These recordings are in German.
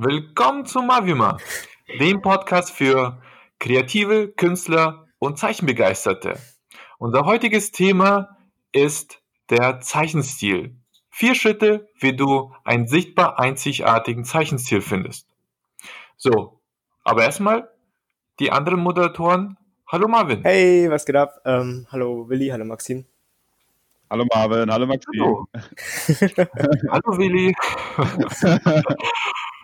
Willkommen zu Mavima, dem Podcast für kreative Künstler und Zeichenbegeisterte. Unser heutiges Thema ist der Zeichenstil. Vier Schritte, wie du einen sichtbar einzigartigen Zeichenstil findest. So, aber erstmal die anderen Moderatoren. Hallo Marvin. Hey, was geht ab? Ähm, hallo Willi, hallo Maxim. Hallo Marvin, hallo Maxim. Hallo, hallo Willi.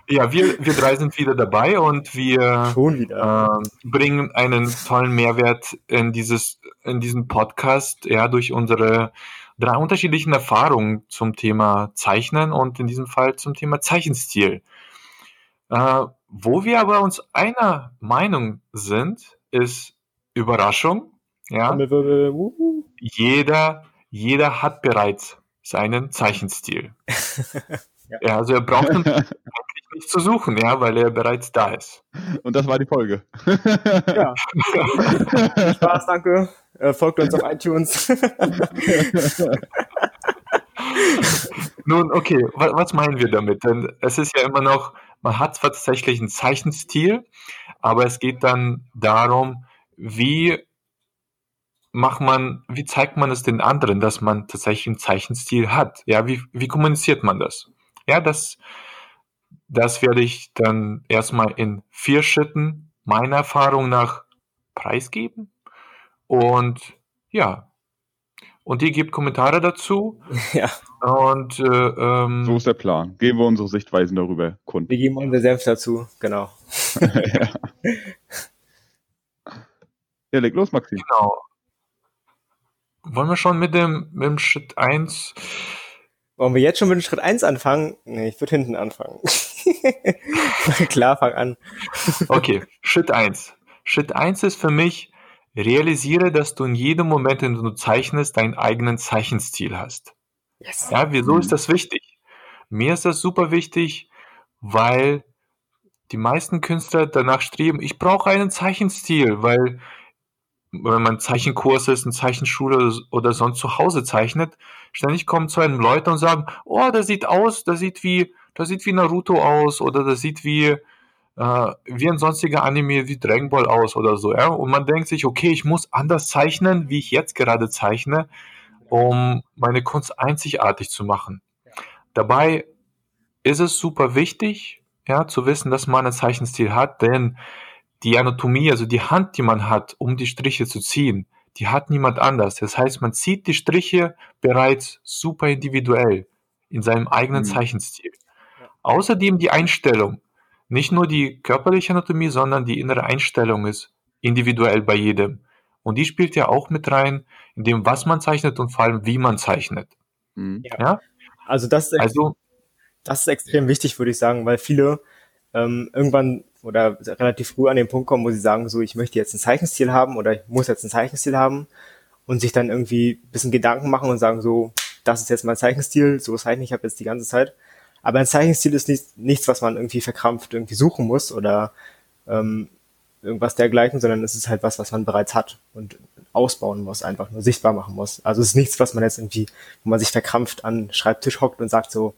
ja, wir, wir drei sind wieder dabei und wir Schon wieder. äh, bringen einen tollen Mehrwert in dieses in diesen Podcast, ja, durch unsere drei unterschiedlichen Erfahrungen zum Thema Zeichnen und in diesem Fall zum Thema Zeichenstil. Äh, wo wir aber uns einer Meinung sind, ist Überraschung. Ja, jeder, jeder hat bereits seinen Zeichenstil. Ja. ja. also er braucht eigentlich nicht zu suchen, ja, weil er bereits da ist. Und das war die Folge. Ja. Viel Spaß, danke. Äh, folgt uns auf iTunes. Nun, okay, wa was meinen wir damit? Denn es ist ja immer noch, man hat zwar tatsächlich einen Zeichenstil, aber es geht dann darum, wie macht man, wie zeigt man es den anderen, dass man tatsächlich einen Zeichenstil hat? Ja, wie, wie kommuniziert man das? Ja, das, das werde ich dann erstmal in vier Schritten meiner Erfahrung nach preisgeben. Und ja, und ihr gebt Kommentare dazu. ja, Und äh, ähm, So ist der Plan. Geben wir unsere Sichtweisen darüber kund. wir geben unser Senf dazu, genau. ja. ja, leg los, Maxim. genau. Wollen wir schon mit dem, mit dem Schritt 1? Wollen wir jetzt schon mit dem Schritt 1 anfangen? Nee, ich würde hinten anfangen. Klar, fang an. Okay, Schritt 1. Schritt 1 ist für mich, realisiere, dass du in jedem Moment, in dem du zeichnest, deinen eigenen Zeichenstil hast. Yes. Ja, wieso ist das wichtig? Mir ist das super wichtig, weil die meisten Künstler danach streben, ich brauche einen Zeichenstil, weil wenn man Zeichenkurs ist, eine Zeichenschule oder- sonst zu Hause zeichnet, ständig kommen zu einem Leute und sagen, oh, das sieht aus, das sieht wie, das sieht wie Naruto aus oder das sieht wie, äh, wie ein sonstiger Anime wie Dragon Ball aus oder so, ja. Und man denkt sich, okay, ich muss anders zeichnen, wie ich jetzt gerade zeichne, um meine Kunst einzigartig zu machen. Dabei ist es super wichtig, ja, zu wissen, dass man einen Zeichenstil hat, denn die Anatomie, also die Hand, die man hat, um die Striche zu ziehen, die hat niemand anders. Das heißt, man zieht die Striche bereits super individuell in seinem eigenen Mhm. Zeichenstil. Außerdem die Einstellung. Nicht nur die körperliche Anatomie, sondern die innere Einstellung ist individuell bei jedem. Und die spielt ja auch mit rein, in dem, was man zeichnet und vor allem, wie man zeichnet. Mhm. Ja, Also das ist, also, das ist extrem wichtig, würde ich sagen, weil viele ähm, irgendwann oder relativ früh an den Punkt kommen, wo sie sagen, so, ich möchte jetzt einen Zeichenstil haben oder ich muss jetzt einen Zeichenstil haben und sich dann irgendwie ein bisschen Gedanken machen und sagen, so, das ist jetzt mein Zeichenstil, so zeichne ich habe jetzt die ganze Zeit. Aber ein Zeichenstil ist nicht, nichts, was man irgendwie verkrampft irgendwie suchen muss oder ähm, irgendwas dergleichen, sondern es ist halt was, was man bereits hat und ausbauen muss, einfach nur sichtbar machen muss. Also es ist nichts, was man jetzt irgendwie, wo man sich verkrampft an Schreibtisch hockt und sagt so,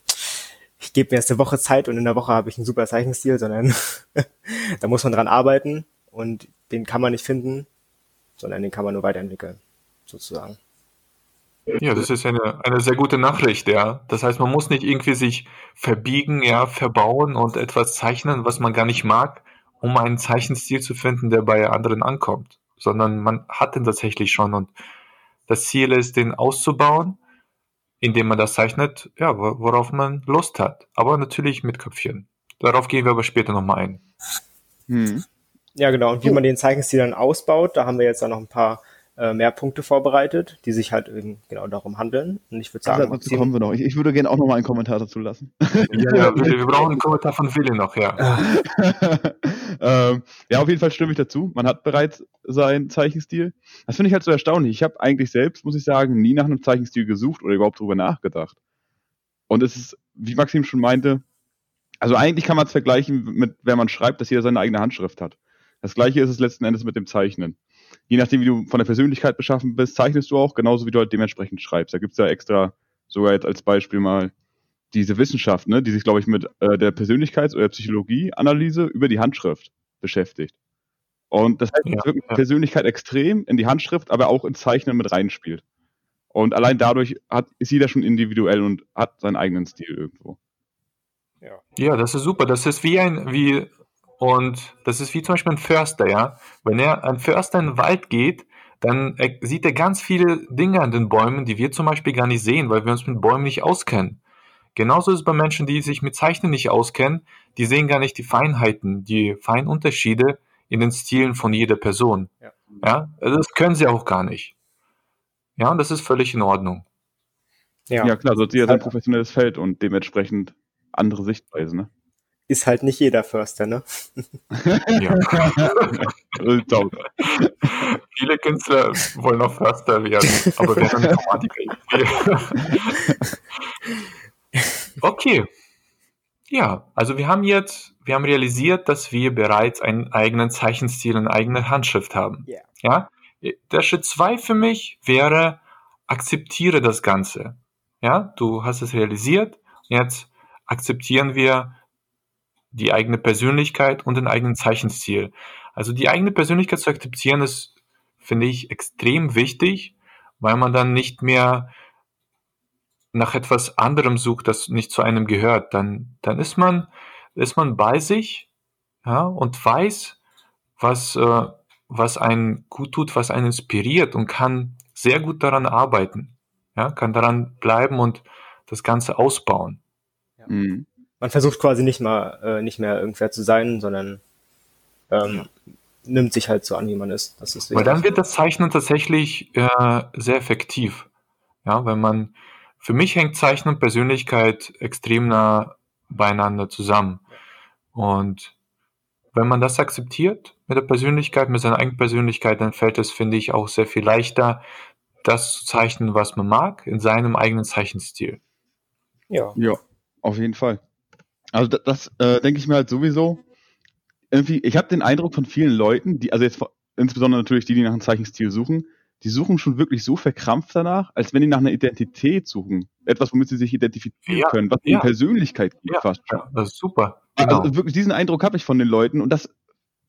ich gebe mir jetzt eine Woche Zeit und in der Woche habe ich einen super Zeichenstil, sondern da muss man dran arbeiten und den kann man nicht finden, sondern den kann man nur weiterentwickeln, sozusagen. Ja, das ist eine, eine sehr gute Nachricht, ja. Das heißt, man muss nicht irgendwie sich verbiegen, ja, verbauen und etwas zeichnen, was man gar nicht mag, um einen Zeichenstil zu finden, der bei anderen ankommt, sondern man hat den tatsächlich schon und das Ziel ist, den auszubauen, indem man das zeichnet, ja, wo- worauf man Lust hat. Aber natürlich mit Köpfchen. Darauf gehen wir aber später nochmal ein. Mhm. Ja, genau. Und wie man den Zeichenstil dann ausbaut, da haben wir jetzt dann noch ein paar äh, mehr Punkte vorbereitet, die sich halt eben genau darum handeln. Und ich würde sagen, Dazu Maxim, kommen wir noch. Ich, ich würde gerne auch noch mal einen Kommentar dazu lassen. Ja, ja, wir, wir brauchen einen Kommentar von Willi noch, ja. ähm, ja, auf jeden Fall stimme ich dazu. Man hat bereits seinen Zeichenstil. Das finde ich halt so erstaunlich. Ich habe eigentlich selbst, muss ich sagen, nie nach einem Zeichenstil gesucht oder überhaupt drüber nachgedacht. Und es ist, wie Maxim schon meinte, also eigentlich kann man es vergleichen mit, wenn man schreibt, dass jeder seine eigene Handschrift hat. Das gleiche ist es letzten Endes mit dem Zeichnen. Je nachdem, wie du von der Persönlichkeit beschaffen bist, zeichnest du auch, genauso wie du halt dementsprechend schreibst. Da gibt's ja extra, sogar jetzt als Beispiel mal, diese Wissenschaft, ne, die sich, glaube ich, mit äh, der Persönlichkeits- oder Psychologieanalyse über die Handschrift beschäftigt. Und das heißt, Ja, ja. Persönlichkeit extrem in die Handschrift, aber auch ins Zeichnen mit reinspielt. Und allein dadurch hat, ist jeder schon individuell und hat seinen eigenen Stil irgendwo. Ja, das ist super. Das ist wie ein, wie, und das ist wie zum Beispiel ein Förster, ja. Wenn er, ein Förster in den Wald geht, dann er, sieht er ganz viele Dinge an den Bäumen, die wir zum Beispiel gar nicht sehen, weil wir uns mit Bäumen nicht auskennen. Genauso ist es bei Menschen, die sich mit Zeichnen nicht auskennen, die sehen gar nicht die Feinheiten, die feinen Unterschiede in den Stilen von jeder Person. Ja. Ja, also das können sie auch gar nicht. Ja, und das ist völlig in Ordnung. Ja, klar, so hat jeder sein Halt- professionelles Feld und dementsprechend andere Sichtweise, ne? Ist halt nicht jeder Förster, ne? Ja. Viele Künstler wollen auch Förster werden, aber werden Informatiker. okay. Ja, also wir haben jetzt, wir haben realisiert, dass wir bereits einen eigenen Zeichenstil, eine eigene Handschrift haben. Ja. Ja. Der Schritt zwei für mich wäre, akzeptiere das Ganze. Ja, du hast es realisiert. Jetzt akzeptieren wir die eigene Persönlichkeit und den eigenen Zeichenstil. Also die eigene Persönlichkeit zu akzeptieren ist, finde ich, extrem wichtig, weil man dann nicht mehr nach etwas anderem sucht, das nicht zu einem gehört. Dann, dann ist man, ist man bei sich, ja, und weiß, was, äh, was einen gut tut, was einen inspiriert und kann sehr gut daran arbeiten. Ja, kann daran bleiben und das Ganze ausbauen. Mhm. Man versucht quasi nicht mal, äh, nicht mehr irgendwer zu sein, sondern ähm, nimmt sich halt so an, wie man ist. Das ist Weil dann wird das Zeichnen tatsächlich äh, sehr effektiv. Ja, wenn man, für mich hängt Zeichnen und Persönlichkeit extrem nah beieinander zusammen. Und wenn man das akzeptiert mit der Persönlichkeit, mit seiner eigenen Persönlichkeit, dann fällt es, finde ich, auch sehr viel leichter, das zu zeichnen, was man mag, in seinem eigenen Zeichenstil. ja. Ja, auf jeden Fall. Also das, das äh, denke ich mir halt sowieso. Irgendwie, ich habe den Eindruck von vielen Leuten, die, also jetzt insbesondere natürlich die, die nach einem Zeichenstil suchen, die suchen schon wirklich so verkrampft danach, als wenn die nach einer Identität suchen. Etwas, womit sie sich identifizieren Ja, können, was ja. ihnen Persönlichkeit gibt Ja, fast schon. ja das ist super. Genau. Also wirklich diesen Eindruck habe ich von den Leuten und das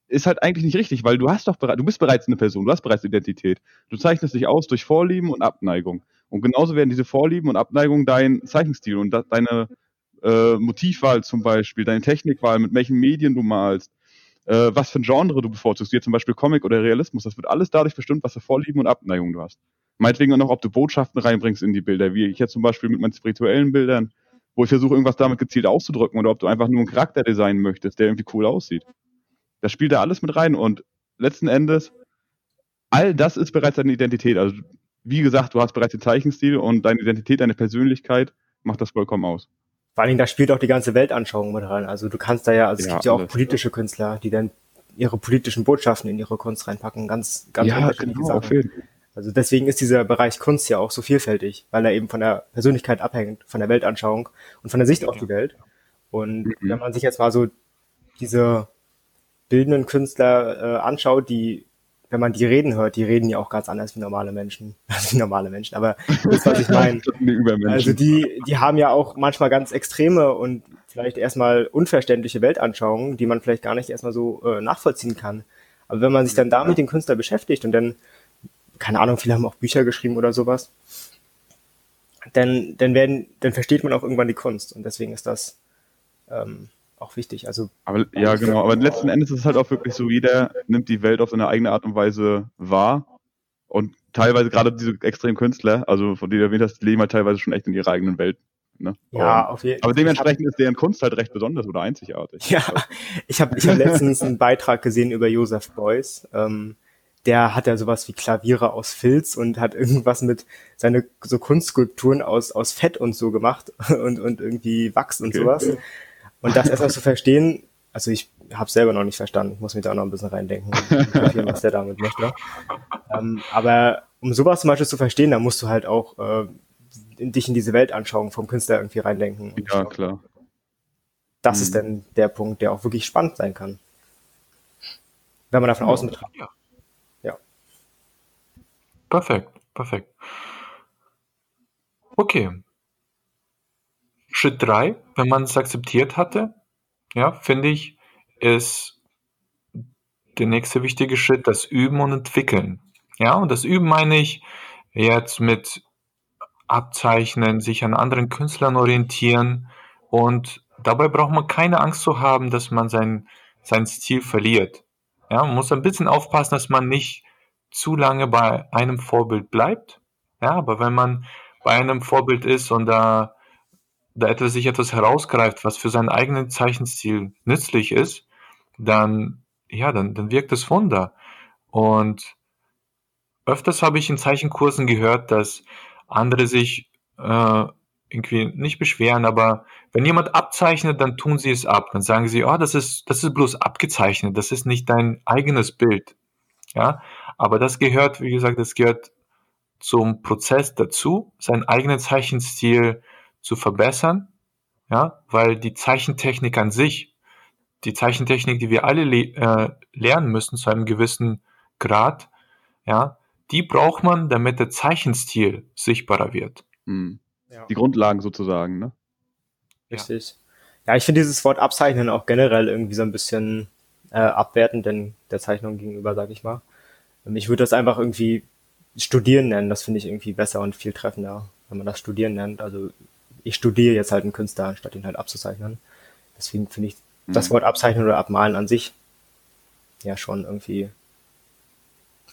ist halt eigentlich nicht richtig, weil du hast doch bereits, du bist bereits eine Person, du hast bereits Identität. Du zeichnest dich aus durch Vorlieben und Abneigung. Und genauso werden diese Vorlieben und Abneigungen dein Zeichenstil und deine äh, Motivwahl zum Beispiel, deine Technikwahl, mit welchen Medien du malst, äh, was für ein Genre du bevorzugst, wie zum Beispiel Comic oder Realismus, das wird alles dadurch bestimmt, was für Vorlieben und Abneigungen du hast. Meinetwegen auch noch, ob du Botschaften reinbringst in die Bilder, wie ich jetzt zum Beispiel mit meinen spirituellen Bildern, wo ich versuche, irgendwas damit gezielt auszudrücken, oder ob du einfach nur einen Charakter designen möchtest, der irgendwie cool aussieht. Das spielt da alles mit rein und letzten Endes, all das ist bereits deine Identität. Also, wie gesagt, du hast bereits den Zeichenstil und deine Identität, deine Persönlichkeit macht das vollkommen aus. Vor allen Dingen, da spielt auch die ganze Weltanschauung mit rein. Also du kannst da ja, also es Ja, gibt ja auch politische Künstler, die dann ihre politischen Botschaften in ihre Kunst reinpacken. Ganz, ganz unterschiedliche genau, Sachen. Also deswegen ist dieser Bereich Kunst ja auch so vielfältig, weil er eben von der Persönlichkeit abhängt, von der Weltanschauung und von der Sicht auf die Welt. Und Mhm. wenn man sich jetzt mal so diese bildenden Künstler äh, anschaut, die, wenn man die reden hört, die reden ja auch ganz anders wie normale Menschen. Also wie normale Menschen, aber das, was ich meine. Also die, die haben ja auch manchmal ganz extreme und vielleicht erstmal unverständliche Weltanschauungen, die man vielleicht gar nicht erstmal so äh, nachvollziehen kann. Aber wenn man sich dann da mit dem Künstler beschäftigt und dann, keine Ahnung, viele haben auch Bücher geschrieben oder sowas, dann, dann werden, dann versteht man auch irgendwann die Kunst und deswegen ist das ähm, auch wichtig. Also Aber, ja, genau. Aber letzten Endes ist es halt auch wirklich so, jeder nimmt die Welt auf seine eigene Art und Weise wahr. Und teilweise gerade diese extremen Künstler, also von denen du erwähnt hast, die leben halt teilweise schon echt in ihrer eigenen Welt. Ne? ja, Und- auf jeden aber dementsprechend ist deren Kunst halt recht besonders oder einzigartig. Ja, ich habe ich hab letztens einen Beitrag gesehen über Joseph Beuys. Ähm, der hat ja sowas wie Klaviere aus Filz und hat irgendwas mit seine so Kunstskulpturen aus aus Fett und so gemacht und und irgendwie Wachs und Okay. sowas. Und das erstmal zu verstehen, also ich habe selber noch nicht verstanden, ich muss mich da auch noch ein bisschen reindenken, was der damit möchte. Ähm, aber um sowas zum Beispiel zu verstehen, da musst du halt auch äh, in dich in diese Weltanschauung vom Künstler irgendwie reindenken. Und Ja, klar. das Mhm. ist dann der Punkt, der auch wirklich spannend sein kann. Wenn man da von außen betrachtet. Ja. Ja. Perfekt, perfekt. Okay. Schritt drei, wenn man es akzeptiert hatte, ja, finde ich, ist der nächste wichtige Schritt das Üben und Entwickeln. Ja, und das Üben meine ich jetzt mit Abzeichnen, sich an anderen Künstlern orientieren und dabei braucht man keine Angst zu haben, dass man sein, sein Stil verliert. Ja, man muss ein bisschen aufpassen, dass man nicht zu lange bei einem Vorbild bleibt. Ja, aber wenn man bei einem Vorbild ist und da, da etwas, sich etwas herausgreift, was für seinen eigenen Zeichenstil nützlich ist, dann, ja, dann, dann wirkt es Wunder. Und öfters habe ich in Zeichenkursen gehört, dass andere sich äh, irgendwie nicht beschweren, aber wenn jemand abzeichnet, dann tun sie es ab. Dann sagen sie, oh, das ist, das ist bloß abgezeichnet, das ist nicht dein eigenes Bild. Ja, aber das gehört, wie gesagt, das gehört zum Prozess dazu, seinen eigenen Zeichenstil zu verbessern, ja, weil die Zeichentechnik an sich, die Zeichentechnik, die wir alle le äh, lernen müssen zu einem gewissen Grad, ja, die braucht man, damit der Zeichenstil sichtbarer wird. Mhm. Ja. Die Grundlagen sozusagen, ne? Richtig. Ja, ich finde dieses Wort abzeichnen auch generell irgendwie so ein bisschen äh, abwertend, denn der Zeichnung gegenüber, sag ich mal. Ähm, ich würde das einfach irgendwie studieren nennen, das finde ich irgendwie besser und viel treffender, wenn man das studieren nennt. Also ich studiere jetzt halt einen Künstler, anstatt ihn halt abzuzeichnen. Deswegen finde ich mhm. das Wort abzeichnen oder abmalen an sich ja schon irgendwie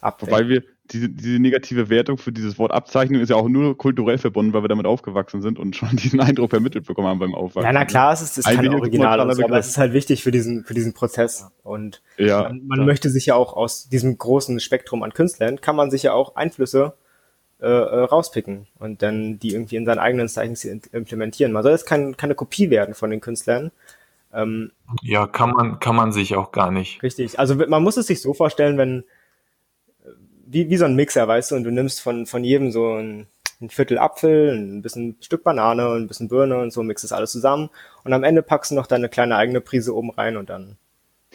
abwertend. Wobei wir, diese, diese negative Wertung für dieses Wort Abzeichnung ist ja auch nur kulturell verbunden, weil wir damit aufgewachsen sind und schon diesen Eindruck vermittelt bekommen haben beim Aufwachsen. Ja, na klar, es ist, es ist kein Original, so, aber es ist halt wichtig für diesen, für diesen Prozess. Und ja, man, man möchte sich ja auch aus diesem großen Spektrum an Künstlern, kann man sich ja auch Einflüsse äh, äh rauspicken und dann die irgendwie in seinen eigenen Zeichen implementieren. Man soll jetzt kein, keine Kopie werden von den Künstlern. Ähm, ja, kann man, kann man sich auch gar nicht. Richtig. Also man muss es sich so vorstellen, wenn wie, wie so ein Mixer, weißt du, und du nimmst von, von jedem so ein, ein Viertel Apfel, ein bisschen Stück Banane, ein bisschen Birne und so, mixt das alles zusammen und am Ende packst du noch deine kleine eigene Prise oben rein und dann.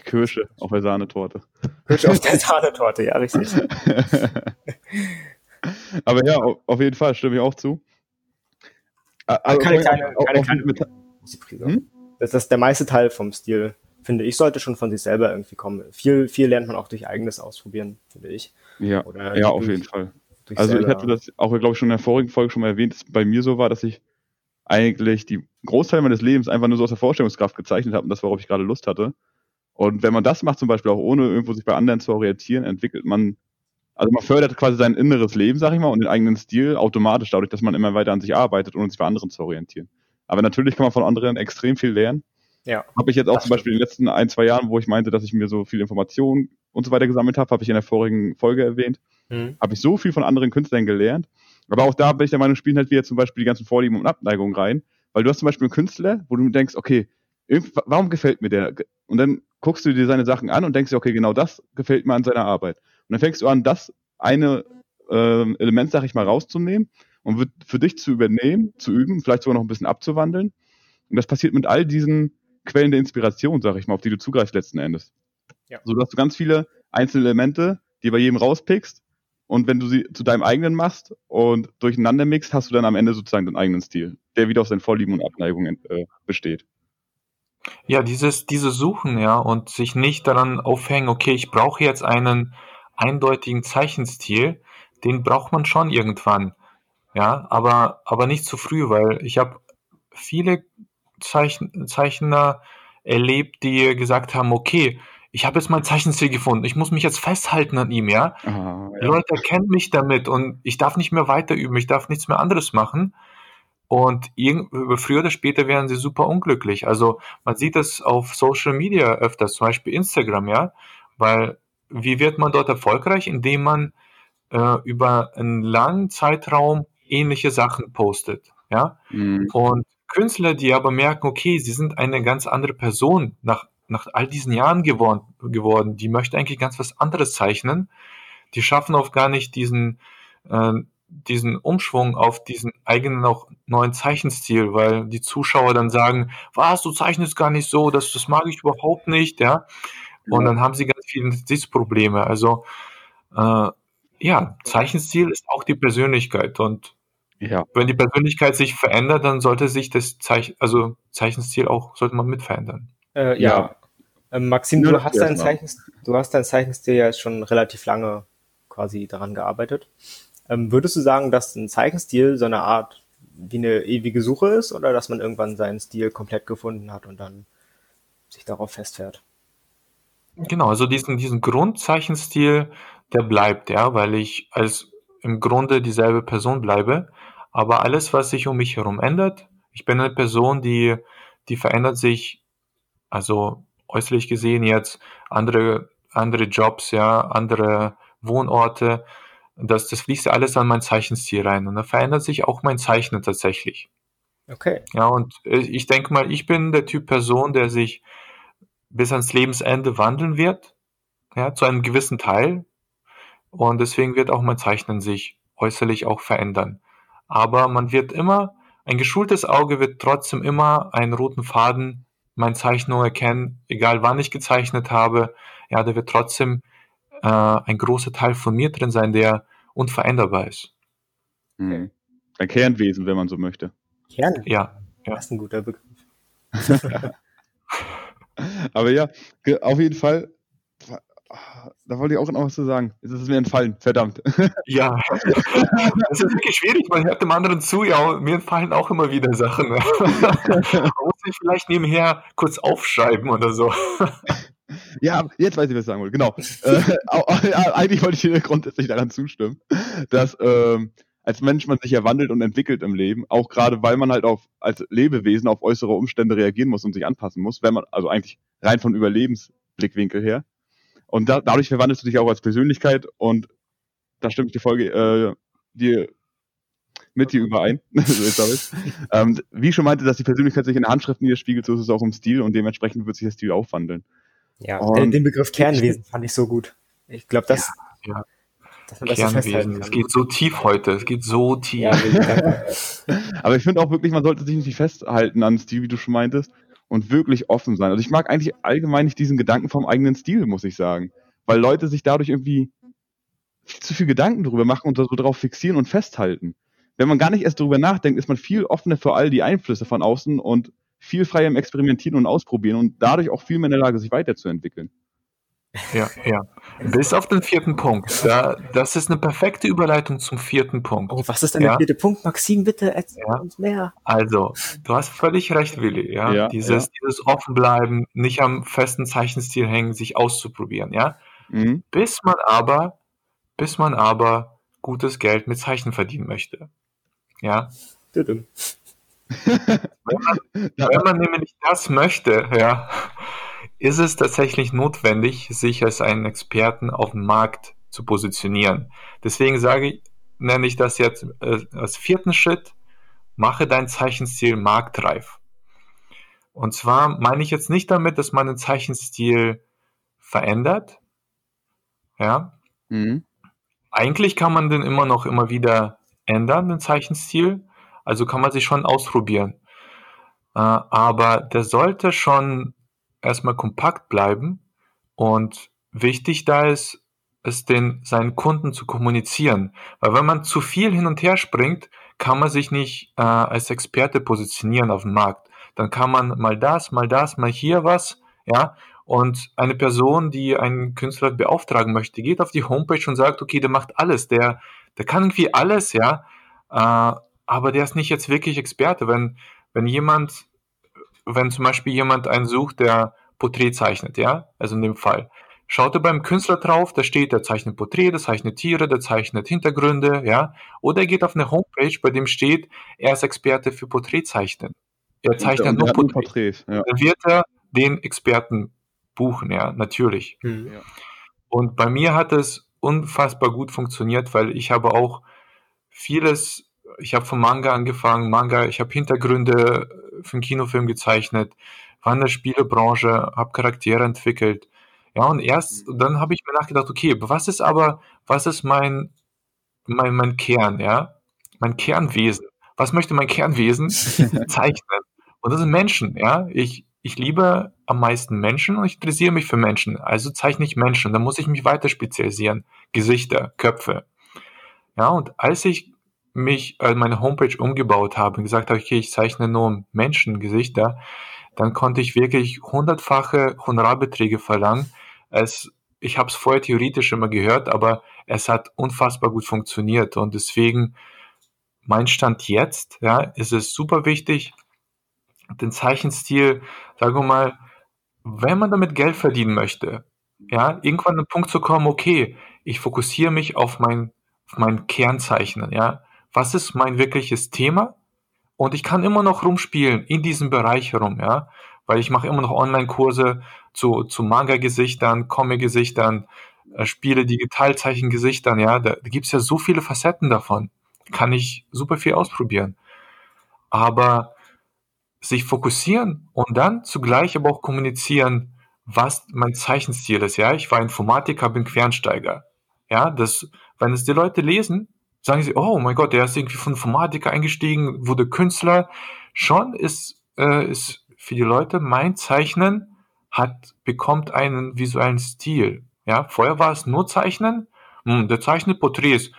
Kirsche auf der Sahnetorte. Kirsche auf der Sahnetorte, ja, richtig. Aber ja, auf jeden Fall stimme ich auch zu. Also keine kleine, keine kleine Prise. Hm? Das ist der meiste Teil vom Stil, finde ich, sollte schon von sich selber irgendwie kommen. Viel, viel lernt man auch durch eigenes Ausprobieren, finde ich. Ja, Oder ja auf jeden Fall. Also selber. ich hatte das auch, glaube ich, schon in der vorigen Folge schon mal erwähnt, dass es bei mir so war, dass ich eigentlich die Großteil meines Lebens einfach nur so aus der Vorstellungskraft gezeichnet habe und das, worauf ich gerade Lust hatte. Und wenn man das macht, zum Beispiel auch ohne irgendwo sich bei anderen zu orientieren, entwickelt man, also man fördert quasi sein inneres Leben, sag ich mal, und den eigenen Stil automatisch dadurch, dass man immer weiter an sich arbeitet, ohne sich bei anderen zu orientieren. Aber natürlich kann man von anderen extrem viel lernen. Ja. Habe ich jetzt auch zum Beispiel in den letzten ein, zwei Jahren, wo ich meinte, dass ich mir so viel Informationen und so weiter gesammelt habe, habe ich in der vorigen Folge erwähnt, mhm. habe ich so viel von anderen Künstlern gelernt. Aber auch da bin ich der Meinung, spielen halt wieder zum Beispiel die ganzen Vorlieben und Abneigungen rein. Weil du hast zum Beispiel einen Künstler, wo du denkst, okay, warum gefällt mir der? Und dann guckst du dir seine Sachen an und denkst dir, okay, genau das gefällt mir an seiner Arbeit. Und dann fängst du an, das eine äh, Element, sag ich mal, rauszunehmen und für dich zu übernehmen, zu üben, vielleicht sogar noch ein bisschen abzuwandeln. Und das passiert mit all diesen Quellen der Inspiration, sag ich mal, auf die du zugreifst letzten Endes. Ja. So dass du ganz viele einzelne Elemente, die bei jedem rauspickst und wenn du sie zu deinem eigenen machst und durcheinander mixt, hast du dann am Ende sozusagen deinen eigenen Stil, der wieder aus deinen Vorlieben und Abneigungen äh, besteht. Ja, dieses, diese Suchen, ja, und sich nicht daran aufhängen, okay, ich brauche jetzt einen eindeutigen Zeichenstil, den braucht man schon irgendwann. Ja, aber, aber nicht zu früh, weil ich habe viele Zeichen, Zeichner erlebt, die gesagt haben, okay, ich habe jetzt mein Zeichenstil gefunden, ich muss mich jetzt festhalten an ihm, ja? Aha, ja. Leute erkennen mich damit und ich darf nicht mehr weiter üben, ich darf nichts mehr anderes machen. Und früher oder später werden sie super unglücklich. Also man sieht das auf Social Media öfters, zum Beispiel Instagram, ja, weil wie wird man dort erfolgreich, indem man äh, über einen langen Zeitraum ähnliche Sachen postet, ja. Mhm. Und Künstler, die aber merken, okay, sie sind eine ganz andere Person nach, nach all diesen Jahren geworden, geworden, die möchte eigentlich ganz was anderes zeichnen, die schaffen auch gar nicht diesen, äh, diesen Umschwung auf diesen eigenen auch neuen Zeichenstil, weil die Zuschauer dann sagen, was, du zeichnest gar nicht so, das, das mag ich überhaupt nicht, ja. Und dann haben sie ganz viele Sitzprobleme. Also äh, ja, Zeichenstil ist auch die Persönlichkeit und ja. wenn die Persönlichkeit sich verändert, dann sollte sich das Zeichen, also Zeichenstil auch, sollte man mit verändern. Äh, ja. ja. Ähm, Maxim, du hast, dein Zeichenstil, du hast dein Zeichenstil ja schon relativ lange quasi daran gearbeitet. Ähm, würdest du sagen, dass ein Zeichenstil so eine Art wie eine ewige Suche ist oder dass man irgendwann seinen Stil komplett gefunden hat und dann sich darauf festfährt? Genau, also diesen, diesen Grundzeichenstil, der bleibt, ja, weil ich als im Grunde dieselbe Person bleibe. Aber alles, was sich um mich herum ändert, ich bin eine Person, die, die verändert sich, also äußerlich gesehen jetzt andere, andere Jobs, ja, andere Wohnorte, das, das fließt ja alles an mein Zeichenstil rein und da verändert sich auch mein Zeichnen tatsächlich. Okay. Ja, und ich denke mal, ich bin der Typ Person, der sich bis ans Lebensende wandeln wird, ja, zu einem gewissen Teil. Und deswegen wird auch mein Zeichnen sich äußerlich auch verändern. Aber man wird immer, ein geschultes Auge wird trotzdem immer einen roten Faden meine Zeichnung erkennen, egal wann ich gezeichnet habe. Ja, da wird trotzdem äh, ein großer Teil von mir drin sein, der unveränderbar ist. Mhm. Ein Kernwesen, wenn man so möchte. Kernwesen? Ja, ja. Das ist ein guter Begriff. Aber ja, auf jeden Fall, da wollte ich auch noch was zu sagen. Jetzt ist es mir entfallen, verdammt. Ja, das ist wirklich schwierig, man hört dem anderen zu, ja, mir entfallen auch immer wieder Sachen. Man muss ich vielleicht nebenher kurz aufschreiben oder so. Ja, jetzt weiß ich, was ich sagen wollte. Genau. äh, eigentlich wollte ich dir grundsätzlich daran zustimmen, dass ähm, als Mensch man sich ja wandelt und entwickelt im Leben, auch gerade weil man halt auf als Lebewesen auf äußere Umstände reagieren muss und sich anpassen muss, wenn man also eigentlich rein von Überlebensblickwinkel her. Und da, dadurch verwandelst du dich auch als Persönlichkeit und da stimmt die Folge äh, dir mit dir überein. ähm, wie ich schon meinte, dass die Persönlichkeit sich in der Handschrift niederspiegelt, so ist es auch im Stil und dementsprechend wird sich der Stil aufwandeln. Ja, und den Begriff Kernwesen fand ich so gut. Ich glaube, das, ja, ja. Kernwesen. Es geht so tief heute. Es geht so tief. Ja, Aber ich finde auch wirklich, man sollte sich nicht festhalten an Stil, wie du schon meintest, und wirklich offen sein. Also ich mag eigentlich allgemein nicht diesen Gedanken vom eigenen Stil, muss ich sagen. Weil Leute sich dadurch irgendwie viel zu viel Gedanken darüber machen und so drauf fixieren und festhalten. Wenn man gar nicht erst darüber nachdenkt, ist man viel offener für all die Einflüsse von außen und viel freier im Experimentieren und Ausprobieren und dadurch auch viel mehr in der Lage, sich weiterzuentwickeln. Ja, ja. Bis auf den vierten Punkt. Da, das ist eine perfekte Überleitung zum vierten Punkt. Oh, was ist denn ja? der vierte Punkt? Maxim, bitte erzähl ja. uns mehr. Also, du hast völlig recht, Willi. Ja? ja dieses, ja. dieses Offenbleiben, nicht am festen Zeichenstil hängen, sich auszuprobieren. Ja. Mhm. Bis man aber, bis man aber gutes Geld mit Zeichen verdienen möchte. Ja. wenn, man, wenn man nämlich das möchte, ja, ist es tatsächlich notwendig, sich als einen Experten auf dem Markt zu positionieren. Deswegen sage ich, nenne ich das jetzt äh, als vierten Schritt, mache dein Zeichenstil marktreif. Und zwar meine ich jetzt nicht damit, dass man den Zeichenstil verändert. Ja. Mhm. Eigentlich kann man den immer noch immer wieder ändern, den Zeichenstil. Also kann man sich schon ausprobieren. Äh, aber der sollte schon erstmal kompakt bleiben und wichtig da ist, es den seinen Kunden zu kommunizieren. Weil wenn man zu viel hin und her springt, kann man sich nicht äh, als Experte positionieren auf dem Markt. Dann kann man mal das, mal das, mal hier was, ja. Und eine Person, die einen Künstler beauftragen möchte, geht auf die Homepage und sagt, okay, der macht alles, der, der kann irgendwie alles, ja. Äh, aber der ist nicht jetzt wirklich Experte. Wenn, wenn jemand wenn zum Beispiel jemand einen sucht, der Porträt zeichnet, ja, also in dem Fall, schaut er beim Künstler drauf, da steht, der zeichnet Porträt, der zeichnet Tiere, der zeichnet Hintergründe, ja, oder er geht auf eine Homepage, bei dem steht, er ist Experte für Porträtzeichnen. Er zeichnet ja, nur Porträt. Porträts, ja. Dann wird er den Experten buchen, ja, natürlich. Mhm. Und bei mir hat es unfassbar gut funktioniert, weil ich habe auch vieles ich habe vom Manga angefangen, Manga, ich habe Hintergründe für einen Kinofilm gezeichnet, war in der Spielebranche, habe Charaktere entwickelt. Ja, und erst dann habe ich mir nachgedacht, okay, was ist aber, was ist mein, mein, mein Kern, ja? Mein Kernwesen. Was möchte mein Kernwesen zeichnen? Und das sind Menschen, ja. Ich, ich liebe am meisten Menschen und ich interessiere mich für Menschen. Also zeichne ich Menschen. Da muss ich mich weiter spezialisieren. Gesichter, Köpfe. Ja, und als ich mich äh, meine Homepage umgebaut habe und gesagt habe, okay, ich zeichne nur Menschengesichter, dann konnte ich wirklich hundertfache Honorarbeträge verlangen. Es, ich habe es vorher theoretisch immer gehört, aber es hat unfassbar gut funktioniert und deswegen mein Stand jetzt, ja, ist es super wichtig, den Zeichenstil, sagen wir mal, wenn man damit Geld verdienen möchte, ja, irgendwann an den Punkt zu kommen, okay, ich fokussiere mich auf mein, auf mein Kernzeichnen, ja. Was ist mein wirkliches Thema? Und ich kann immer noch rumspielen in diesem Bereich herum, ja. Weil ich mache immer noch Online-Kurse zu, zu Manga-Gesichtern, Comic-Gesichtern, äh, Spiele, Digitalzeichen-Gesichtern, ja. Da, da gibt's ja so viele Facetten davon. Kann ich super viel ausprobieren. Aber sich fokussieren und dann zugleich aber auch kommunizieren, was mein Zeichenstil ist. Ja, ich war Informatiker, bin Quernsteiger. Ja, das, wenn es die Leute lesen, sagen sie, oh mein Gott, der ist irgendwie von Informatiker eingestiegen, wurde Künstler. Schon ist, äh, ist für die Leute mein Zeichnen hat, bekommt einen visuellen Stil. Ja, vorher war es nur Zeichnen. Hm, der zeichnet Porträts.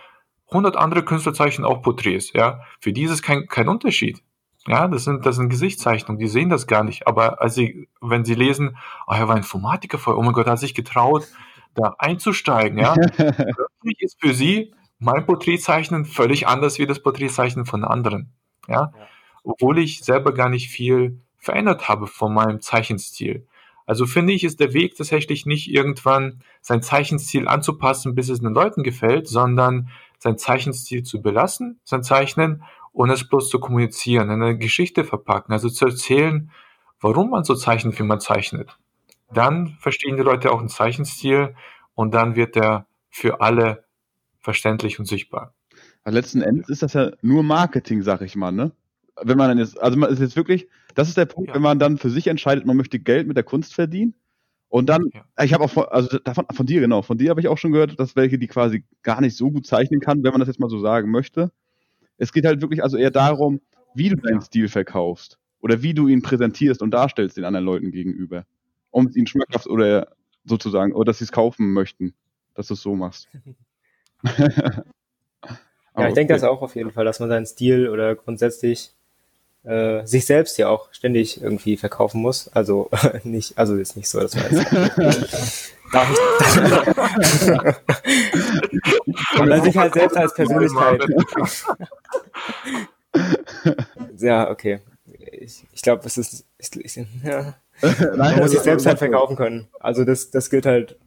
100 andere Künstler zeichnen auch Porträts. Ja, für die ist es kein, kein Unterschied. Ja, das sind, das sind Gesichtszeichnungen, die sehen das gar nicht. Aber als sie, wenn sie lesen, oh, er war Informatiker vorher, oh mein Gott, er hat sich getraut, da einzusteigen, ja. Plötzlich ist für sie mein Porträtzeichnen völlig anders wie das Porträtzeichnen von anderen. Ja? ja. Obwohl ich selber gar nicht viel verändert habe von meinem Zeichenstil. Also finde ich, ist der Weg tatsächlich nicht irgendwann sein Zeichenstil anzupassen, bis es den Leuten gefällt, sondern sein Zeichenstil zu belassen, sein Zeichnen und es bloß zu kommunizieren, eine Geschichte verpacken, also zu erzählen, warum man so zeichnet, wie man zeichnet. Dann verstehen die Leute auch einen Zeichenstil und dann wird er für alle verständlich und sichtbar. Aber letzten Endes ist das ja nur Marketing, sag ich mal, ne? Wenn man dann jetzt, also man ist jetzt wirklich, das ist der Punkt, ja. wenn man dann für sich entscheidet, man möchte Geld mit der Kunst verdienen. Und dann, ja. ich habe auch von, also davon, von dir, genau, von dir habe ich auch schon gehört, dass welche, die quasi gar nicht so gut zeichnen kann, wenn man das jetzt mal so sagen möchte. Es geht halt wirklich also eher darum, wie du deinen Stil verkaufst oder wie du ihn präsentierst und darstellst den anderen Leuten gegenüber, um ihn schmackhaft oder sozusagen, oder dass sie es kaufen möchten, dass du es so machst. ja, ich denke das auch auf jeden Fall, dass man seinen Stil oder grundsätzlich äh, sich selbst ja auch ständig irgendwie verkaufen muss. Also nicht, also ist nicht so, dass man jetzt darf ich. Oder sich halt selbst als Persönlichkeit. ja, okay. Ich, ich glaube, es ist, ist, ist ja. Man muss sich selbst halt verkaufen können. Also das, das gilt halt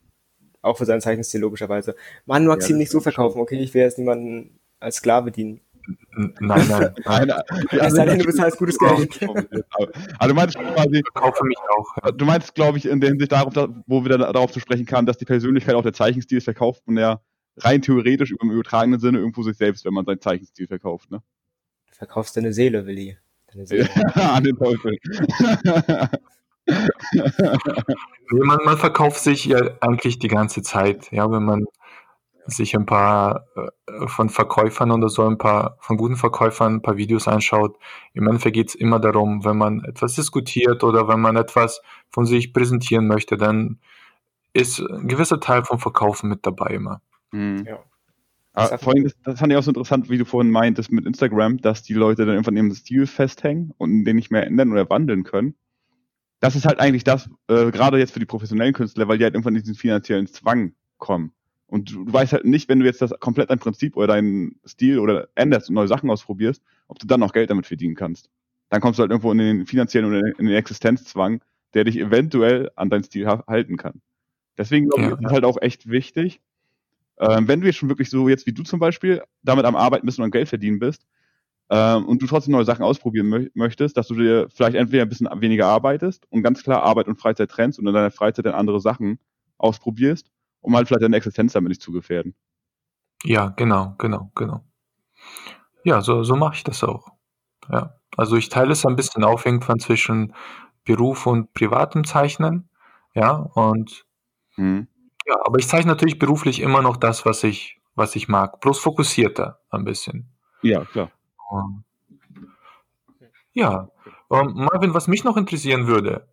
auch für seinen Zeichenstil logischerweise. Man mag ja, ihn nicht so verkaufen, okay, ich will jetzt niemanden als Sklave dienen. Nein, nein, nein. Es sei denn, du bezahlst gutes Geld. Also du meinst quasi, mich auch. Du meinst, glaube ich, in der Hinsicht darauf, wo wir dann darauf zu sprechen kamen, dass die Persönlichkeit auch der Zeichenstil ist, verkauft man ja rein theoretisch im übertragenen Sinne irgendwo sich selbst, wenn man seinen Zeichenstil verkauft, ne? Du verkaufst deine Seele, Willi. Deine Seele. An den Teufel. Man, man verkauft sich ja eigentlich die ganze Zeit, ja, wenn man sich ein paar äh, von Verkäufern oder so, ein paar von guten Verkäufern ein paar Videos anschaut. Im Endeffekt geht es immer darum, wenn man etwas diskutiert oder wenn man etwas von sich präsentieren möchte, dann ist ein gewisser Teil vom Verkaufen mit dabei immer. Mhm. Ja. Ah, vorhin, das, das fand ich auch so interessant, wie du vorhin meintest mit Instagram, dass die Leute dann irgendwann im Stil festhängen und den nicht mehr ändern oder wandeln können. Das ist halt eigentlich das, äh, gerade jetzt für die professionellen Künstler, weil die halt irgendwann in diesen finanziellen Zwang kommen. Und du, du weißt halt nicht, wenn du jetzt das komplett dein Prinzip oder deinen Stil oder änderst und neue Sachen ausprobierst, ob du dann noch Geld damit verdienen kannst. Dann kommst du halt irgendwo in den finanziellen oder in den Existenzzwang, der dich eventuell an deinen Stil halten kann. Deswegen glaube ich, ja. ist es halt auch echt wichtig, ähm, wenn du jetzt schon wirklich so jetzt wie du zum Beispiel damit am Arbeiten bist und an Geld verdienen bist ähm, und du trotzdem neue Sachen ausprobieren mö möchtest, dass du dir vielleicht entweder ein bisschen weniger arbeitest und ganz klar Arbeit und Freizeit trennst und in deiner Freizeit dann andere Sachen ausprobierst um halt vielleicht deine Existenz damit nicht zu gefährden. Ja, genau, genau, genau. Ja, so, so mache ich das auch. Ja. Also ich teile es ein bisschen auf irgendwann zwischen Beruf und privatem Zeichnen. Ja, und hm. ja, aber ich zeichne natürlich beruflich immer noch das, was ich, was ich mag. Bloß fokussierter ein bisschen. Ja, klar. Um, ja, um, Marvin, was mich noch interessieren würde,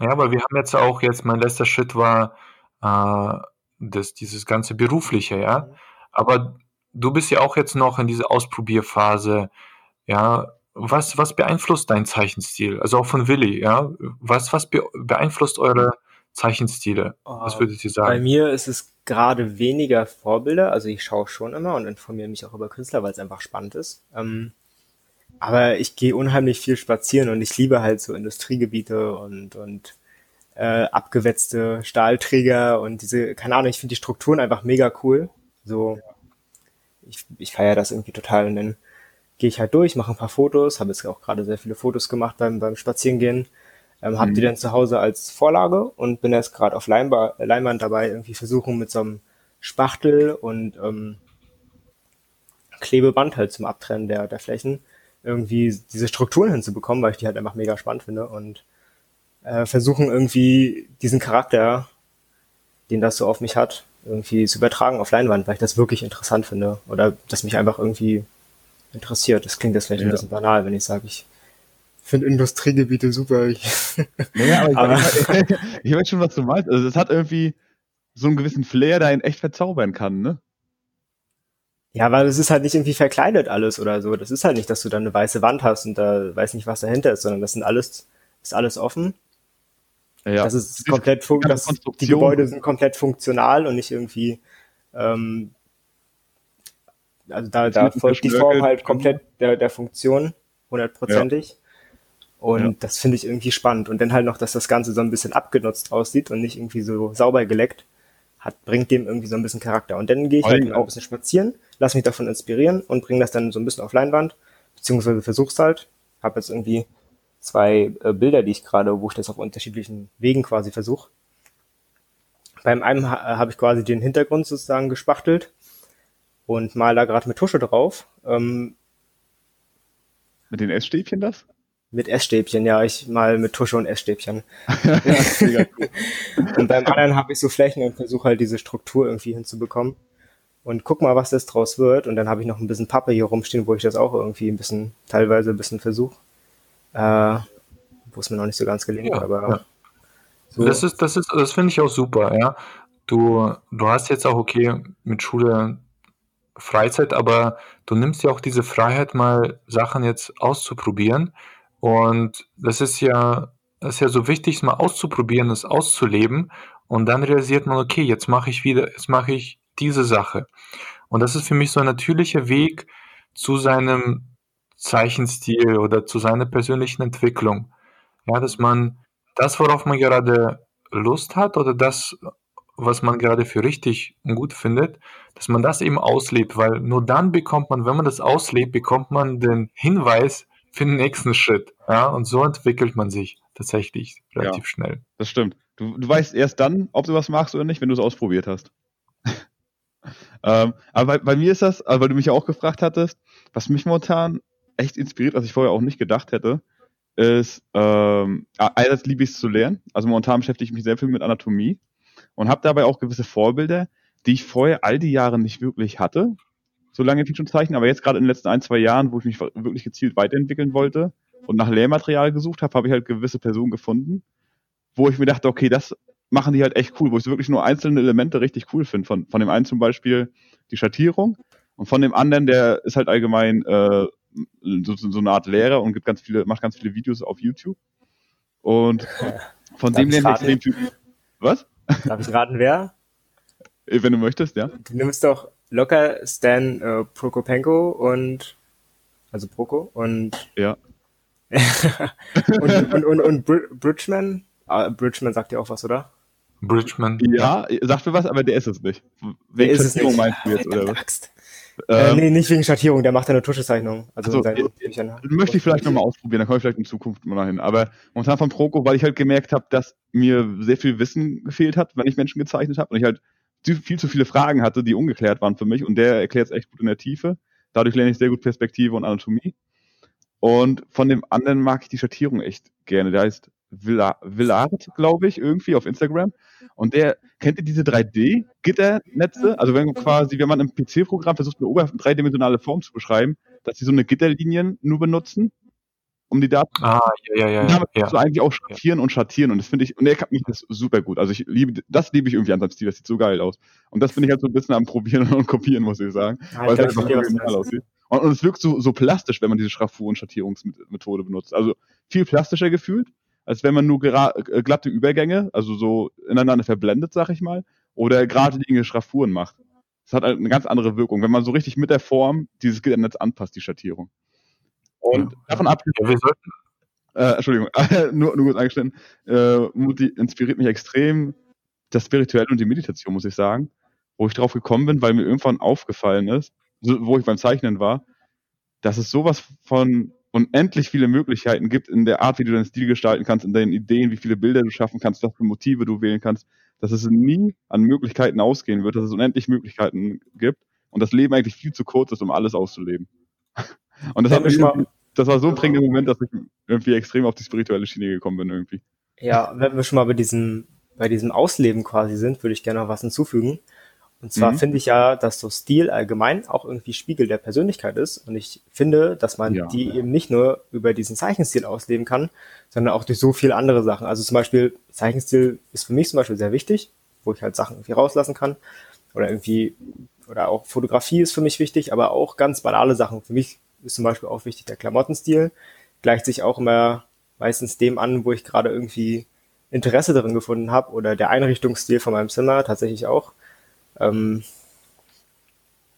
ja, aber wir haben jetzt auch jetzt, mein letzter Schritt war, äh, das, dieses ganze Berufliche, ja. Mhm. Aber du bist ja auch jetzt noch in dieser Ausprobierphase. Ja, was, was beeinflusst dein Zeichenstil? Also auch von Willi, ja? Was, was beeinflusst eure Zeichenstile? Was würdet ihr sagen? Bei mir ist es gerade weniger Vorbilder. Also ich schaue schon immer und informiere mich auch über Künstler, weil es einfach spannend ist. Ähm, aber ich gehe unheimlich viel spazieren und ich liebe halt so Industriegebiete und, und äh, abgewetzte Stahlträger und diese, keine Ahnung, ich finde die Strukturen einfach mega cool. So, ich, ich feiere das irgendwie total und dann gehe ich halt durch, mache ein paar Fotos, habe jetzt auch gerade sehr viele Fotos gemacht beim, beim Spazierengehen, ähm, habe mhm. die dann zu Hause als Vorlage und bin jetzt gerade auf Leinba Leinwand dabei, irgendwie versuchen mit so einem Spachtel und ähm, Klebeband halt zum Abtrennen der, der Flächen irgendwie diese Strukturen hinzubekommen, weil ich die halt einfach mega spannend finde und äh, versuchen irgendwie diesen Charakter, den das so auf mich hat, irgendwie zu übertragen auf Leinwand, weil ich das wirklich interessant finde oder das mich einfach irgendwie interessiert. Das klingt jetzt vielleicht ja. ein bisschen banal, wenn ich sage, ich finde Industriegebiete super. naja, aber, aber ich, ich, ich weiß schon, was du meinst. Also es hat irgendwie so einen gewissen Flair, der ihn echt verzaubern kann, ne? Ja, weil es ist halt nicht irgendwie verkleidet alles oder so. Das ist halt nicht, dass du da eine weiße Wand hast und da weiß nicht, was dahinter ist, sondern das sind alles, ist alles offen. Ja, das ist komplett, das, die Gebäude sind komplett funktional und nicht irgendwie, ähm, also da, da folgt die Form halt komplett der, der Funktion, hundertprozentig. Ja. Und ja. das finde ich irgendwie spannend. Und dann halt noch, dass das Ganze so ein bisschen abgenutzt aussieht und nicht irgendwie so sauber geleckt hat, bringt dem irgendwie so ein bisschen Charakter. Und dann gehe ich halt auch ein bisschen spazieren, lass mich davon inspirieren und bringe das dann so ein bisschen auf Leinwand, beziehungsweise versuch's halt. Habe jetzt irgendwie zwei äh, Bilder, die ich gerade, wo ich das auf unterschiedlichen Wegen quasi versuche. Beim einen ha habe ich quasi den Hintergrund sozusagen gespachtelt und mal da gerade mit Tusche drauf. Ähm, mit den Essstäbchen das? Mit Essstäbchen, ja, ich mal mit Tusche und Essstäbchen. und beim anderen habe ich so Flächen und versuche halt diese Struktur irgendwie hinzubekommen. Und guck mal, was das draus wird. Und dann habe ich noch ein bisschen Pappe hier rumstehen, wo ich das auch irgendwie ein bisschen, teilweise ein bisschen versuche. Äh, wo es mir noch nicht so ganz gelingt, ja, aber. Ja. So. Das ist, das ist, das finde ich auch super, ja. Du, du hast jetzt auch, okay, mit Schule Freizeit, aber du nimmst ja auch diese Freiheit, mal Sachen jetzt auszuprobieren und das ist ja, das ist ja so wichtig, es mal auszuprobieren, es auszuleben. Und dann realisiert man, okay, jetzt mache ich wieder, jetzt mache ich diese Sache. Und das ist für mich so ein natürlicher Weg zu seinem Zeichenstil oder zu seiner persönlichen Entwicklung. Ja, dass man das, worauf man gerade Lust hat oder das, was man gerade für richtig und gut findet, dass man das eben auslebt, weil nur dann bekommt man, wenn man das auslebt, bekommt man den Hinweis, für den nächsten Schritt. Ja, und so entwickelt man sich tatsächlich relativ ja, schnell. Das stimmt. Du, du weißt erst dann, ob du was machst oder nicht, wenn du es ausprobiert hast. ähm, aber bei, bei, mir ist das, also weil du mich ja auch gefragt hattest, was mich momentan echt inspiriert, was ich vorher auch nicht gedacht hätte, ist, ähm, einerseits liebe ich es zu lernen. Also momentan beschäftige ich mich sehr viel mit Anatomie und habe dabei auch gewisse Vorbilder, die ich vorher all die Jahre nicht wirklich hatte so lange Fiction-Zeichen, aber jetzt gerade in den letzten ein, zwei Jahren, wo ich mich wirklich gezielt weiterentwickeln wollte und nach Lehrmaterial gesucht habe, habe ich halt gewisse Personen gefunden, wo ich mir dachte, okay, das machen die halt echt cool, wo ich wirklich nur einzelne Elemente richtig cool finde. Von, von dem einen zum Beispiel die Schattierung und von dem anderen, der ist halt allgemein äh, so, so eine Art Lehrer und gibt ganz viele, macht ganz viele Videos auf YouTube. Und von Darf dem lernen extrem viel. Was? Darf ich raten, wer? Wenn du möchtest, ja. Du nimmst doch locker Stan äh, Prokopenko und also Proko und ja und, und, und, und Br Bridgman ah, Bridgman sagt ja auch was, oder? Bridgman. Ja, sagt mir was, aber der ist es nicht. Wegen ist Schattierung es nicht. meinst du jetzt, oder was? Axt. Äh, ähm, nee, nicht wegen Schattierung, der macht eine Tuschezeichnung. Also so, äh, möchte ich vielleicht nochmal ausprobieren, da komme ich vielleicht in Zukunft mal hin. Aber momentan von Proko, weil ich halt gemerkt habe, dass mir sehr viel Wissen gefehlt hat, wenn ich Menschen gezeichnet habe und ich halt viel zu viele Fragen hatte, die ungeklärt waren für mich und der erklärt es echt gut in der Tiefe. Dadurch lerne ich sehr gut Perspektive und Anatomie. Und von dem anderen mag ich die Schattierung echt gerne. Der heißt Villard, glaube ich, irgendwie auf Instagram. Und der, kennt ihr diese 3D-Gitternetze? Also wenn quasi, wenn man im PC-Programm versucht, eine dreidimensionale Form zu beschreiben, dass sie so eine Gitterlinien nur benutzen um die Daten. Ah, ja, ja, ja. Damit ja. kannst du eigentlich auch schattieren und schattieren und das finde ich, und er kann mich das super gut. Also ich liebe, das liebe ich irgendwie an seinem Stil, das sieht so geil aus. Und das bin ich halt so ein bisschen am Probieren und Kopieren, muss ich sagen. Ja, weil es ich du original aussieht. Und, und es wirkt so, so plastisch, wenn man diese Schraffur- und Schattierungsmethode benutzt. Also viel plastischer gefühlt, als wenn man nur äh, glatte Übergänge, also so ineinander verblendet, sag ich mal, oder geradlinige Schraffuren macht. Das hat halt eine ganz andere Wirkung, wenn man so richtig mit der Form dieses Netz anpasst, die Schattierung. Und Ja. davon ab, ja, wir sollten, äh, Entschuldigung, nur, nur kurz angeschnitten, äh, Mutti inspiriert mich extrem das Spirituelle und die Meditation, muss ich sagen, wo ich drauf gekommen bin, weil mir irgendwann aufgefallen ist, wo ich beim Zeichnen war, dass es sowas von unendlich viele Möglichkeiten gibt in der Art, wie du deinen Stil gestalten kannst, in deinen Ideen, wie viele Bilder du schaffen kannst, was für Motive du wählen kannst, dass es nie an Möglichkeiten ausgehen wird, dass es unendlich Möglichkeiten gibt und das Leben eigentlich viel zu kurz ist, um alles auszuleben. Und das, hat mich, mal- das war so ein prägender Moment, dass ich irgendwie extrem auf die spirituelle Schiene gekommen bin irgendwie. Ja, wenn wir schon mal bei diesem, bei diesem Ausleben quasi sind, würde ich gerne noch was hinzufügen. Und zwar Mhm. finde ich ja, dass so Stil allgemein auch irgendwie Spiegel der Persönlichkeit ist. Und ich finde, dass man Ja. die eben nicht nur über diesen Zeichenstil ausleben kann, sondern auch durch so viele andere Sachen. Also zum Beispiel, Zeichenstil ist für mich zum Beispiel sehr wichtig, wo ich halt Sachen irgendwie rauslassen kann. Oder irgendwie, oder auch Fotografie ist für mich wichtig, aber auch ganz banale Sachen. Für mich ist zum Beispiel auch wichtig der Klamottenstil. Gleicht sich auch immer meistens dem an, wo ich gerade irgendwie Interesse darin gefunden habe oder der Einrichtungsstil von meinem Zimmer tatsächlich auch. Ähm,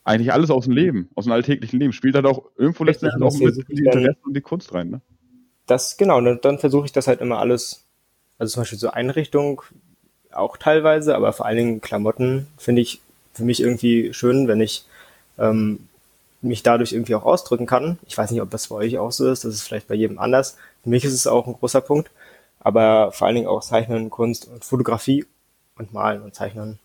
Eigentlich alles aus dem Leben, aus dem alltäglichen Leben. Spielt halt auch irgendwo letztendlich auch mit die Interessen und die Kunst rein, ne? das, genau, dann, dann versuche ich das halt immer alles, also zum Beispiel so Einrichtung auch teilweise, aber vor allen Dingen Klamotten finde ich für mich irgendwie schön, wenn ich ähm, mich dadurch irgendwie auch ausdrücken kann. Ich weiß nicht, ob das bei euch auch so ist, das ist vielleicht bei jedem anders. Für mich ist es auch ein großer Punkt, aber vor allen Dingen auch Zeichnen, Kunst und Fotografie und Malen und Zeichnen.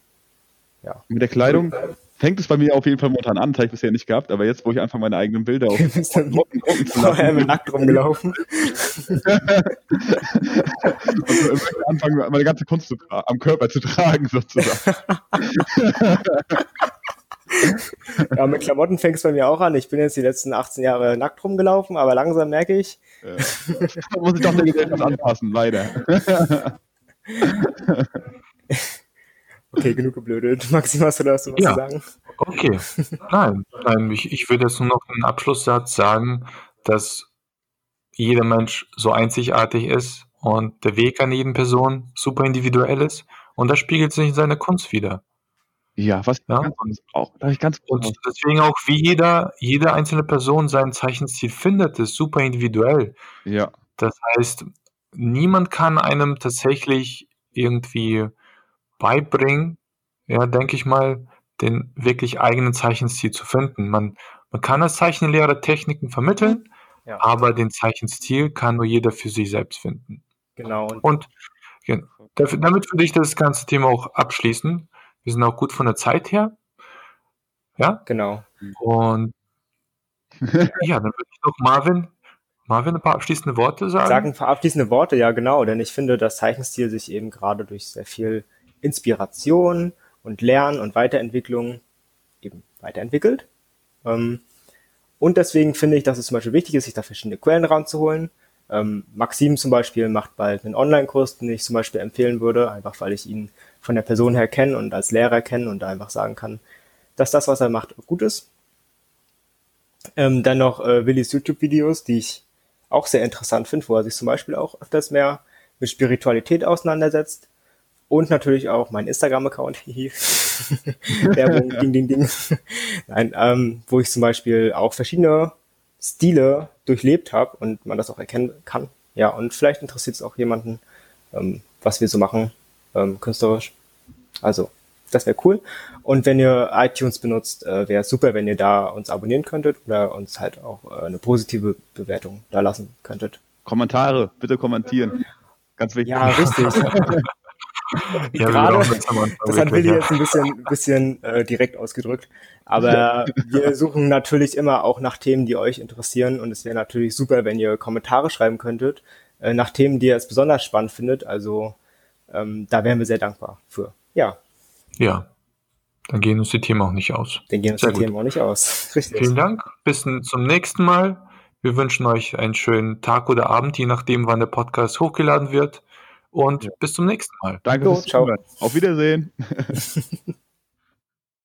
Ja. Mit der Kleidung fängt es bei mir auf jeden Fall momentan an, das habe ich bisher nicht gehabt, aber jetzt, wo ich anfange, meine eigenen Bilder auf Drucken, drucken zu vorher lassen, immer nackt rumgelaufen. und anfangen, meine ganze Kunst zu am Körper zu tragen, sozusagen. Ja, mit Klamotten fängt es bei mir auch an. Ich bin jetzt die letzten 18 Jahre nackt rumgelaufen, aber langsam merke ich, Ja. Da muss ich doch der Gesellschaft anpassen, leider. okay, genug geblödet. Maxim, hast du dazu was Ja. zu sagen? Okay. Nein, nein, ich, ich würde jetzt nur noch einen Abschlusssatz sagen, dass jeder Mensch so einzigartig ist und der Weg an jeden Person super individuell ist und das spiegelt sich in seiner Kunst wieder. Ja, was Ja. ganz auch, ich ganz Und deswegen auch, wie jeder, jede einzelne Person seinen Zeichenstil findet, ist super individuell. Ja, Das heißt, niemand kann einem tatsächlich irgendwie beibringen, ja, denke ich mal, den wirklich eigenen Zeichenstil zu finden. Man, man kann als Zeichenlehrer Techniken vermitteln, Ja. aber den Zeichenstil kann nur jeder für sich selbst finden. Genau. Und Und ja, dafür, damit würde ich das ganze Thema auch abschließen. Wir sind auch gut von der Zeit her. Ja, genau. und ja, dann würde ich noch Marvin, Marvin ein paar abschließende Worte sagen. Sagen ein paar abschließende Worte, ja genau, denn ich finde, dass Zeichenstil sich eben gerade durch sehr viel Inspiration und Lernen und Weiterentwicklung eben weiterentwickelt. Ähm, und deswegen finde ich, dass es zum Beispiel wichtig ist, sich da verschiedene Quellen ranzuholen. Ähm, Maxim zum Beispiel macht bald einen Online-Kurs, den ich zum Beispiel empfehlen würde, einfach weil ich ihn von der Person her kenne und als Lehrer kenne und da einfach sagen kann, dass das, was er macht, gut ist. Ähm, dann noch äh, Willis YouTube-Videos, die ich auch sehr interessant finde, wo er sich zum Beispiel auch öfters mehr mit Spiritualität auseinandersetzt. Und natürlich auch mein Instagram-Account. Werbung, ding, ding, ding. Nein, ähm, wo ich zum Beispiel auch verschiedene Stile durchlebt habe und man das auch erkennen kann. Ja, und vielleicht interessiert es auch jemanden, ähm, was wir so machen, ähm, künstlerisch. Also, das wäre cool. Und wenn ihr iTunes benutzt, äh, wäre es super, wenn ihr da uns abonnieren könntet oder uns halt auch äh, eine positive Bewertung da lassen könntet. Kommentare, bitte kommentieren. Ganz wichtig. Ja, richtig. Ja, Gerade, das hat Willi ja. jetzt ein bisschen, bisschen äh, direkt ausgedrückt. Aber wir suchen natürlich immer auch nach Themen, die euch interessieren. Und es wäre natürlich super, wenn ihr Kommentare schreiben könntet äh, nach Themen, die ihr jetzt besonders spannend findet. Also ähm, da wären wir sehr dankbar für. Ja, Ja, dann gehen uns die Themen auch nicht aus. dann gehen uns Sehr die gut. Themen auch nicht aus. Richtig. Vielen Dank. Bis zum nächsten Mal. Wir wünschen euch einen schönen Tag oder Abend, je nachdem, wann der Podcast hochgeladen wird. Und ja. bis zum nächsten Mal. Danke fürs Zuhören. Auf Wiedersehen.